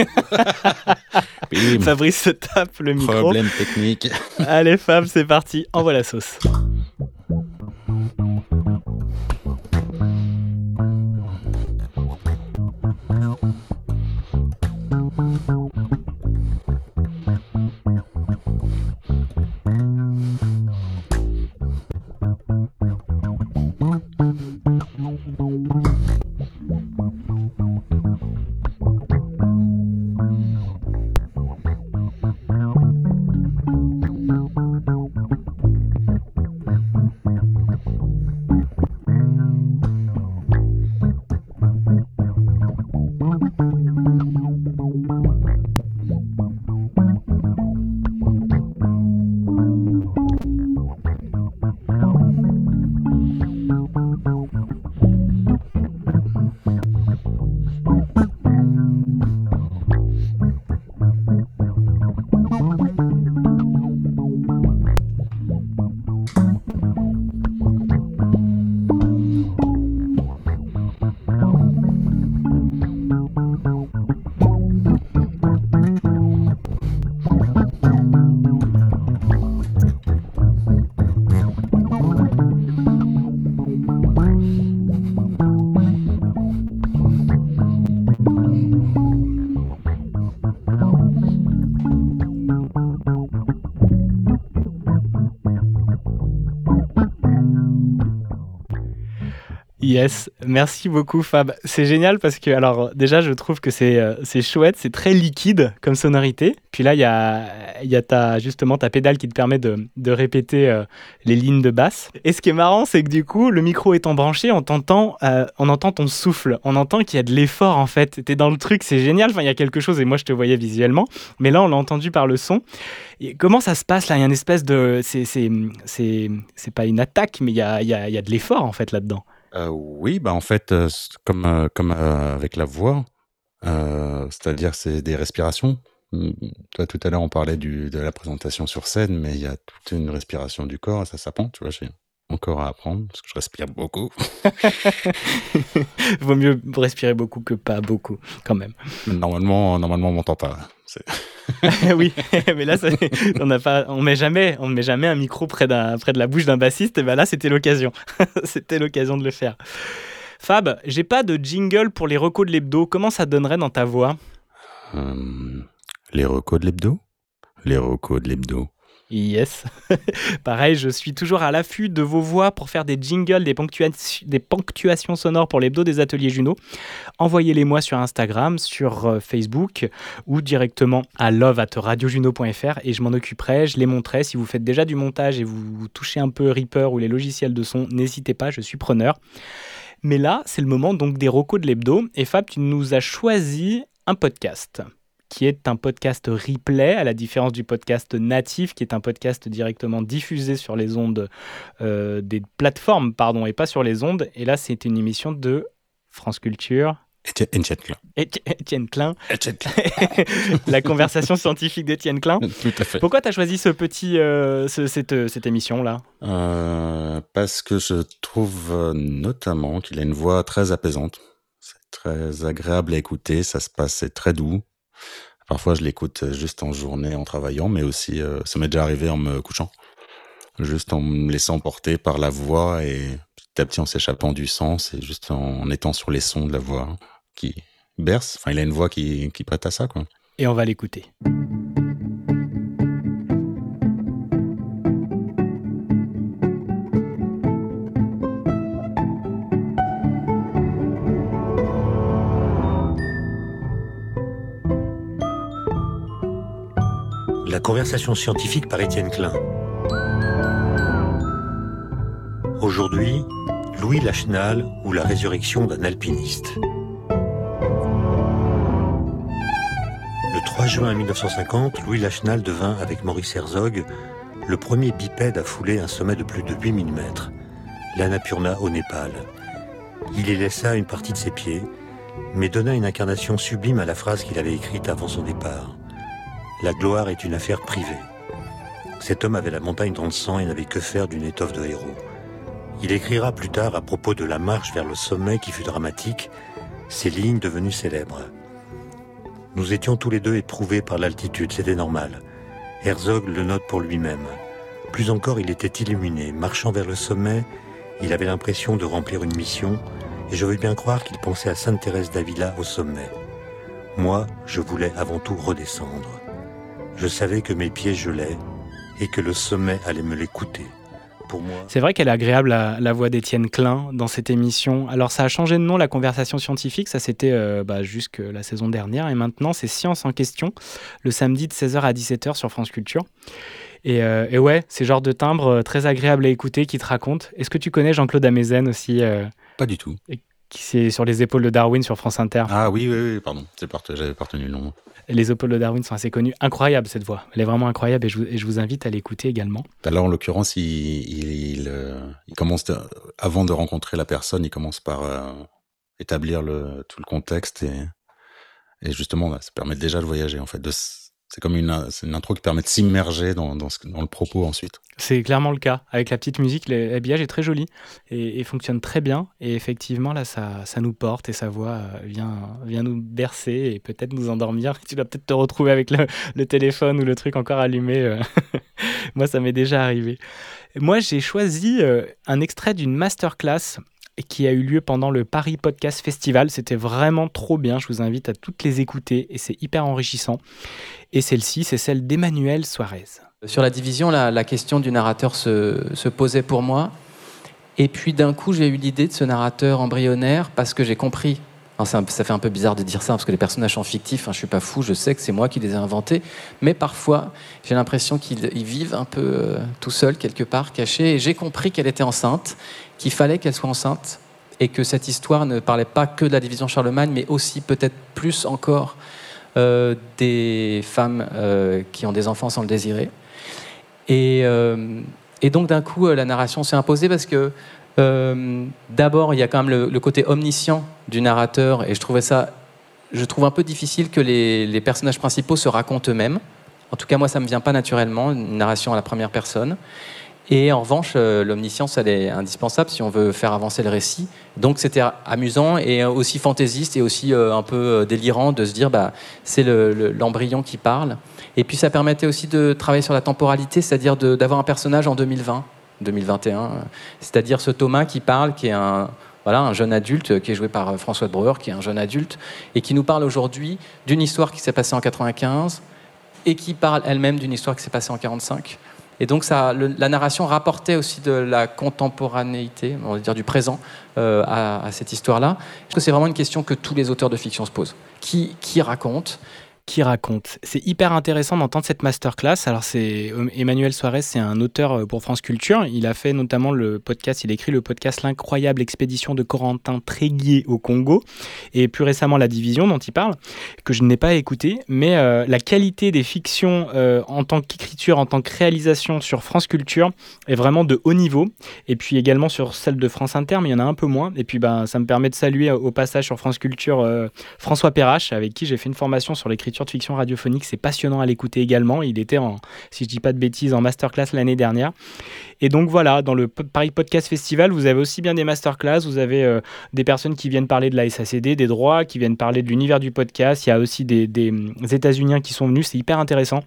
Fabrice se tape le micro. Problème technique. Allez Fab, c'est parti, envoie la sauce. Yes, merci beaucoup Fab. C'est génial parce que, alors déjà, je trouve que c'est euh, chouette, c'est très liquide comme sonorité. Puis là, il y a, y a ta, justement ta pédale qui te permet de, de répéter euh, les lignes de basse. Et ce qui est marrant, c'est que du coup, le micro étant branché, on, t'entend, euh, on entend ton souffle, on entend qu'il y a de l'effort en fait. T'es dans le truc, c'est génial. Enfin, il y a quelque chose et moi, je te voyais visuellement. Mais là, on l'a entendu par le son. Comment ça se passe là? Il y a une espèce de. C'est pas une attaque, mais il y a, y, a, y a de l'effort en fait là-dedans. Euh, oui, bah en fait, euh, comme, euh, comme avec la voix, c'est-à-dire c'est des respirations. Mmh, toi, tout à l'heure, on parlait de la présentation sur scène, mais il y a toute une respiration du corps, ça s'apprend, tu vois, encore à apprendre, parce que je respire beaucoup. Vaut mieux respirer beaucoup que pas beaucoup, quand même. Normalement, normalement on m'entend pas. oui, mais là, on ne pas, on met jamais, on met jamais un micro près, près de la bouche d'un bassiste. Et ben là, c'était l'occasion. c'était l'occasion de le faire. Fab, j'ai pas de jingle pour les recos de l'hebdo. Comment ça donnerait dans ta voix? Euh, Les recos de l'hebdo? Les recos de l'hebdo. Yes. Pareil, je suis toujours à l'affût de vos voix pour faire des jingles, des, ponctuations sonores pour l'hebdo des ateliers Juno. Envoyez-les moi sur Instagram, sur euh, Facebook ou directement à love@radiojuno.fr et je m'en occuperai, je les montrerai. Si vous faites déjà du montage et vous touchez un peu Reaper ou les logiciels de son, n'hésitez pas, je suis preneur. Mais là, c'est le moment donc des recos de l'hebdo et Fab, tu nous as choisi un podcast qui est un podcast replay, à la différence du podcast natif, qui est un podcast directement diffusé sur les ondes euh, des plateformes, pardon, et pas sur les ondes. Et là, c'est une émission de France Culture. Étienne Klein. Étienne Klein. la conversation scientifique d'Étienne Klein. Tout à fait. Pourquoi tu as choisi ce petit, euh, cette, cette émission-là? Euh, Parce que je trouve notamment qu'il a une voix très apaisante. C'est très agréable à écouter, ça se passe, c'est très doux. Parfois, je l'écoute juste en journée, en travaillant, mais aussi, euh, ça m'est déjà arrivé en me couchant. Juste en me laissant porter par la voix et petit à petit en s'échappant du sens et juste en étant sur les sons de la voix qui berce. Enfin, il a une voix qui, qui prête à ça, quoi. Et on va l'écouter. Conversation scientifique par Étienne Klein. Aujourd'hui, Louis Lachenal ou la résurrection d'un alpiniste. Le 3 juin 1950, Louis Lachenal devint, avec Maurice Herzog, le premier bipède à fouler un sommet de plus de 8000 mètres, l'Annapurna au Népal. Il y laissa une partie de ses pieds, mais donna une incarnation sublime à la phrase qu'il avait écrite avant son départ. La gloire est une affaire privée. Cet homme avait la montagne dans le sang et n'avait que faire d'une étoffe de héros. Il écrira plus tard à propos de la marche vers le sommet qui fut dramatique, ces lignes devenues célèbres. Nous étions tous les deux éprouvés par l'altitude, c'était normal. Herzog le note pour lui-même. Plus encore, il était illuminé. Marchant vers le sommet, il avait l'impression de remplir une mission, et je veux bien croire qu'il pensait à Sainte Thérèse d'Avila au sommet. Moi, je voulais avant tout redescendre. Je savais que mes pieds gelaient et que le sommet allait me moi... C'est vrai qu'elle est agréable, la, voix d'Étienne Klein, dans cette émission. Alors, ça a changé de nom, la conversation scientifique. Ça, c'était euh, bah, jusque la saison dernière. Et maintenant, c'est Science en question, le samedi de 16h à 17h sur France Culture. Et, euh, et ouais, c'est genre de timbre euh, très agréable à écouter qui te raconte. Est-ce que tu connais Jean-Claude Amezen aussi Pas du tout. C'est sur les épaules de Darwin sur France Inter. Ah oui, oui, oui pardon. J'avais partenu le nom. Les épaules de Darwin sont assez connues. Incroyable cette voix. Elle est vraiment incroyable et je vous, invite à l'écouter également. Là, en l'occurrence, il, euh, commence, avant de rencontrer la personne, il commence par euh, établir le, tout le contexte et, et justement, ça permet déjà de voyager, en fait, de, c'est comme une, une, intro qui permet de s'immerger dans, dans, le propos ensuite. C'est clairement le cas. Avec la petite musique, l'habillage est très joli et, fonctionne très bien. Et effectivement, là, ça, ça nous porte et sa voix euh, vient, vient nous bercer et peut-être nous endormir. Tu dois peut-être te retrouver avec le, téléphone ou le truc encore allumé. Euh. Moi, ça m'est déjà arrivé. Moi, j'ai choisi euh, un extrait d'une masterclass qui a eu lieu pendant le Paris Podcast Festival. C'était vraiment trop bien. Je vous invite à toutes les écouter et c'est hyper enrichissant. Et celle-ci, c'est celle d'Emmanuel Suarez. Sur la division, la, question du narrateur se, posait pour moi. Et puis d'un coup, j'ai eu l'idée de ce narrateur embryonnaire parce que j'ai compris. Ça, fait un peu bizarre de dire ça parce que les personnages sont fictifs. Hein, je suis pas fou, je sais que c'est moi qui les ai inventés. Mais parfois, j'ai l'impression qu'ils vivent un peu euh, tout seuls quelque part, cachés. Et j'ai compris qu'elle était enceinte, qu'il fallait qu'elle soit enceinte et que cette histoire ne parlait pas que de la division Charlemagne, mais aussi peut-être plus encore euh, des femmes euh, qui ont des enfants sans le désirer. Et donc d'un coup, la narration s'est imposée parce que d'abord, il y a quand même le, côté omniscient du narrateur, et je trouvais ça, je trouve un peu difficile que les, personnages principaux se racontent eux-mêmes. En tout cas, moi, ça me vient pas naturellement, une narration à la première personne. Et en revanche, euh, l'omniscience, elle est indispensable si on veut faire avancer le récit. Donc c'était amusant et aussi fantaisiste et aussi euh, un peu euh, délirant de se dire, bah, c'est l'embryon qui parle. Et puis ça permettait aussi de travailler sur la temporalité, c'est-à-dire d'avoir un personnage en 2020, 2021, c'est-à-dire ce Thomas qui parle, qui est un, voilà, un jeune adulte qui est joué par François de Breuer, qui est un jeune adulte, et qui nous parle aujourd'hui d'une histoire qui s'est passée en 95 et qui parle elle-même d'une histoire qui s'est passée en 45. Et donc ça, la narration rapportait aussi de la contemporanéité, on va dire du présent, euh, à, cette histoire-là. Je pense que c'est vraiment une question que tous les auteurs de fiction se posent. Qui, qui raconte? Qui raconte. C'est hyper intéressant d'entendre cette masterclass. Alors, c'est euh, Emmanuel Suarez, c'est un auteur euh, pour France Culture. Il a fait notamment le podcast, il écrit le podcast L'incroyable expédition de Corentin Tréguier au Congo et plus récemment La Division dont il parle, que je n'ai pas écouté. Mais euh, la qualité des fictions en tant qu'écriture, en tant que réalisation sur France Culture est vraiment de haut niveau. Et puis également sur celle de France Inter, mais il y en a un peu moins. Et puis, ben, ça me permet de saluer au passage sur France Culture François Perrache, avec qui j'ai fait une formation sur l'écriture de fiction radiophonique. C'est passionnant à l'écouter également. Il était, en, si je dis pas de bêtises, en masterclass l'année dernière. Et donc voilà, dans le Paris Podcast Festival, vous avez aussi bien des masterclass, vous avez euh, des personnes qui viennent parler de la SACD, des droits, qui viennent parler de l'univers du podcast. Il y a aussi des, des États-Uniens qui sont venus. C'est hyper intéressant.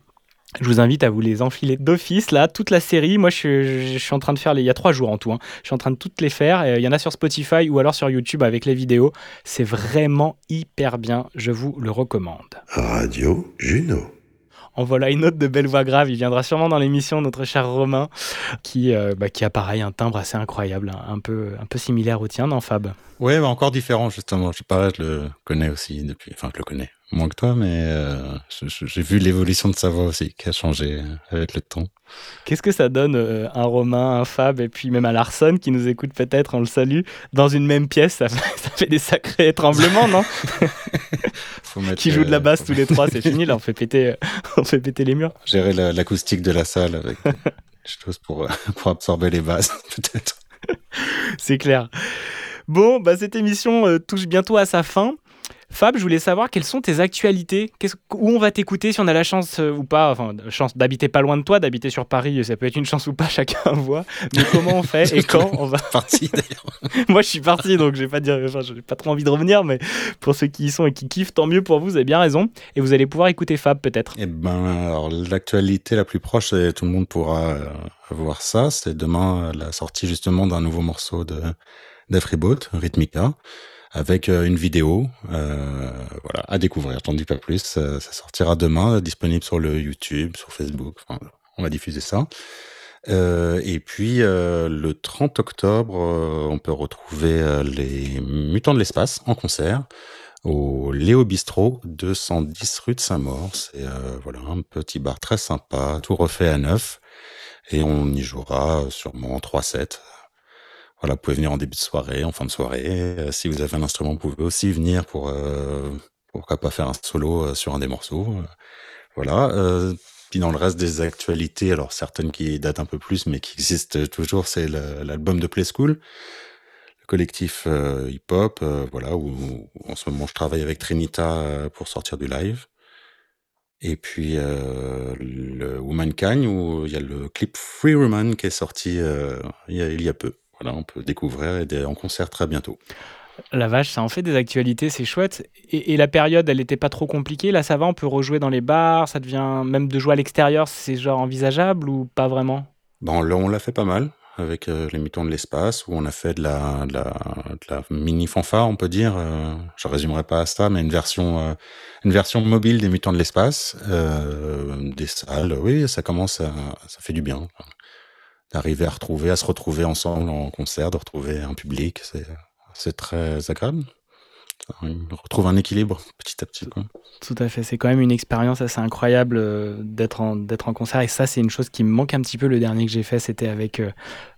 Je vous invite à vous les enfiler d'office, là, toute la série. Moi, je, suis en train de faire, les... il y a trois jours en tout, hein. je suis en train de toutes les faire. Il y en a sur Spotify ou alors sur YouTube avec les vidéos. C'est vraiment hyper bien, je vous le recommande. Radio Juno. En voilà une autre de belle voix grave. Il viendra sûrement dans l'émission, notre cher Romain, qui, euh, bah, qui a pareil un timbre assez incroyable, un peu, un peu similaire au tien, non, Fab? Oui, mais encore différent, justement. Je sais pas, je le connais aussi depuis. Enfin, je le connais moins que toi, mais euh, j'ai vu l'évolution de sa voix aussi, qui a changé avec le temps. Qu'est-ce que ça donne euh, un Romain, un Fab, et puis même un Larson qui nous écoute peut-être, on le salue, dans une même pièce? Ça fait, des sacrés tremblements, non? Qui joue de la basse tous les trois, c'est fini, là, on fait péter, on fait péter les murs. Gérer l'acoustique de la salle avec des choses pour, pour absorber les basses, peut-être. c'est clair. Bon, bah, cette émission euh, touche bientôt à sa fin. Fab, je voulais savoir quelles sont tes actualités, où on va t'écouter si on a la chance euh, ou pas, enfin chance d'habiter pas loin de toi, d'habiter sur Paris, ça peut être une chance ou pas, chacun voit. Mais comment on fait et quand on va parti d'ailleurs. Moi je suis parti donc je vais pas dire, enfin j'ai pas trop envie de revenir, mais pour ceux qui y sont et qui kiffent, tant mieux pour vous, vous avez bien raison. Et vous allez pouvoir écouter Fab peut-être. Eh ben alors l'actualité la plus proche, et tout le monde pourra euh, voir ça, c'est demain la sortie justement d'un nouveau morceau de d'Afriboat, Rhythmica avec euh, une vidéo euh, voilà, à découvrir. J'en dis pas plus. Ça, sortira demain, disponible sur le YouTube, sur Facebook. on va diffuser ça. Euh, et puis le 30 octobre, on peut retrouver les Mutants de l'espace en concert au Léo Bistro, 210 rue de Saint-Maur. C'est voilà un petit bar très sympa, tout refait à neuf. Et on y jouera sûrement 3-7 voilà, vous pouvez venir en début de soirée, en fin de soirée. Euh, si vous avez un instrument, vous pouvez aussi venir pour euh, pourquoi pas faire un solo euh, sur un des morceaux. voilà. puis dans le reste des actualités, alors certaines qui datent un peu plus, mais qui existent toujours, c'est l'album de Play School, le collectif hip-hop, voilà, où, en ce moment je travaille avec Trinita pour sortir du live. Et puis euh, le Womankind, où il y a le clip Free Woman qui est sorti il, y a, il y a peu. Voilà, on peut découvrir et en concert très bientôt. La vache, ça en fait des actualités, c'est chouette. Et, la période, elle n'était pas trop compliquée. Là, ça va, on peut rejouer dans les bars. Ça devient même de jouer à l'extérieur, c'est genre envisageable ou pas vraiment? Bon, là, on l'a fait pas mal avec euh, les Mutants de l'espace où on a fait de la, de la, mini fanfare, on peut dire. Euh, je résumerai pas à ça, mais une version, euh, une version mobile des Mutants de l'espace, des salles. Oui, ça commence, à, ça fait du bien. D'arriver à retrouver, à se retrouver ensemble en concert, de retrouver un public, c'est c'est très agréable. On retrouve un équilibre petit à petit. Quoi. Tout à fait, c'est quand même une expérience assez incroyable euh, d'être en, d'être en concert. Et ça, c'est une chose qui me manque un petit peu. Le dernier que j'ai fait, c'était avec euh,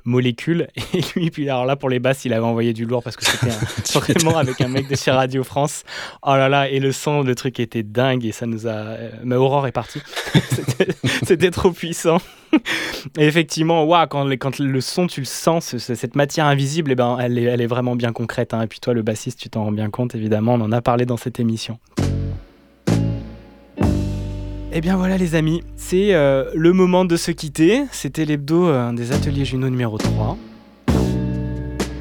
Molécule. Et lui, puis alors là, pour les basses, il avait envoyé du lourd parce que c'était vraiment avec un mec de chez Radio France. Oh là là, et le son, le truc était dingue. Et ça nous a. Euh, mais Aurore est partie. c'était, trop puissant. Et effectivement, wow, quand, le son, tu le sens, cette matière invisible, eh ben, elle, est, elle est vraiment bien concrète. Hein. Et puis toi, le bassiste, tu t'en rends bien compte, évidemment. On en a parlé dans cette émission. Eh bien voilà les amis, c'est euh, le moment de se quitter. C'était l'hebdo euh, des ateliers Juno numéro 3.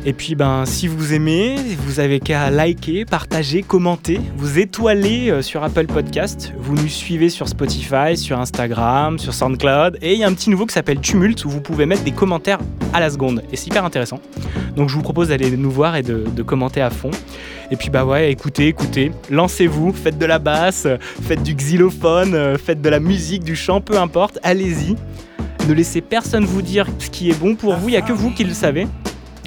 Et puis ben si vous aimez, vous avez qu'à liker, partager, commenter, vous étoiler euh, sur Apple Podcast, vous nous suivez sur Spotify, sur Instagram, sur SoundCloud et il y a un petit nouveau qui s'appelle Tumult où vous pouvez mettre des commentaires à la seconde et c'est hyper intéressant. Donc je vous propose d'aller nous voir et de, de, commenter à fond. Et puis bah ouais, écoutez, écoutez, lancez-vous, faites de la basse, faites du xylophone, euh, faites de la musique, du chant, peu importe, allez-y. Ne laissez personne vous dire ce qui est bon pour vous, il n'y a que vous qui le savez.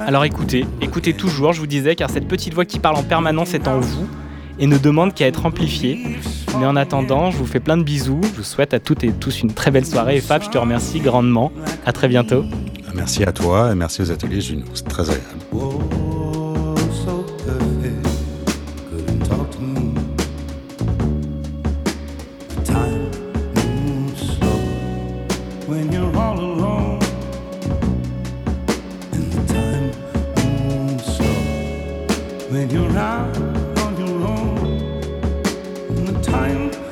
Alors écoutez, écoutez toujours, je vous disais, car cette petite voix qui parle en permanence est en vous et ne demande qu'à être amplifiée. Mais en attendant, je vous fais plein de bisous. Je vous souhaite à toutes et tous une très belle soirée. Et Fab, je te remercie grandement. À très bientôt. Merci à toi et merci aux ateliers. C'est très agréable. mind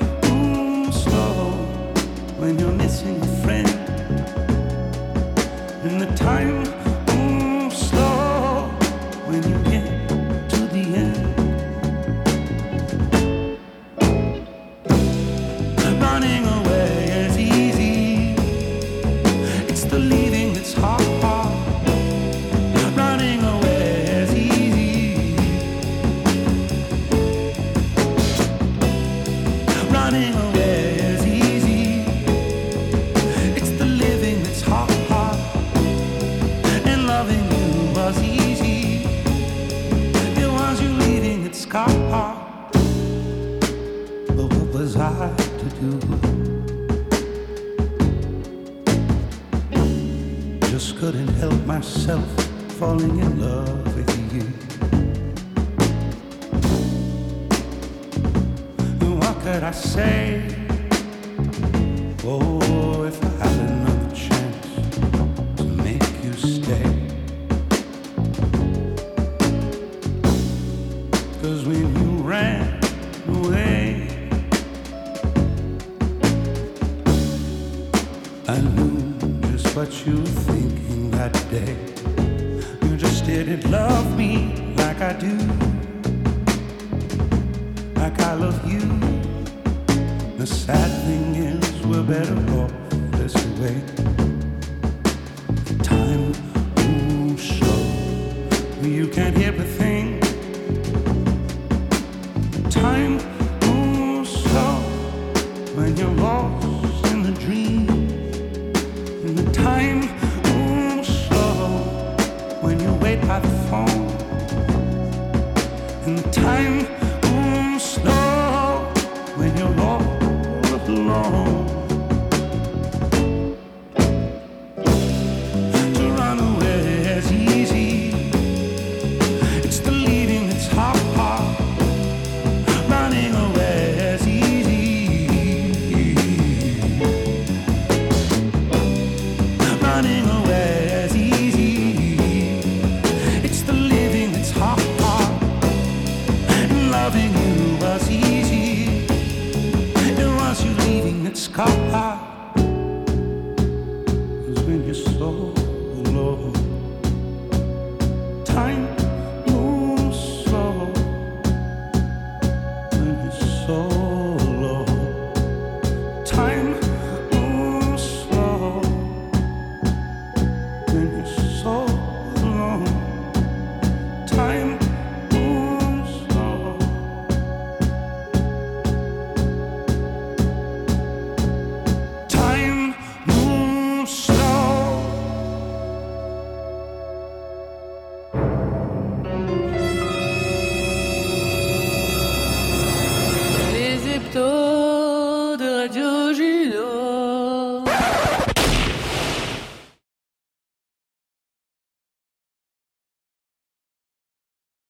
phone.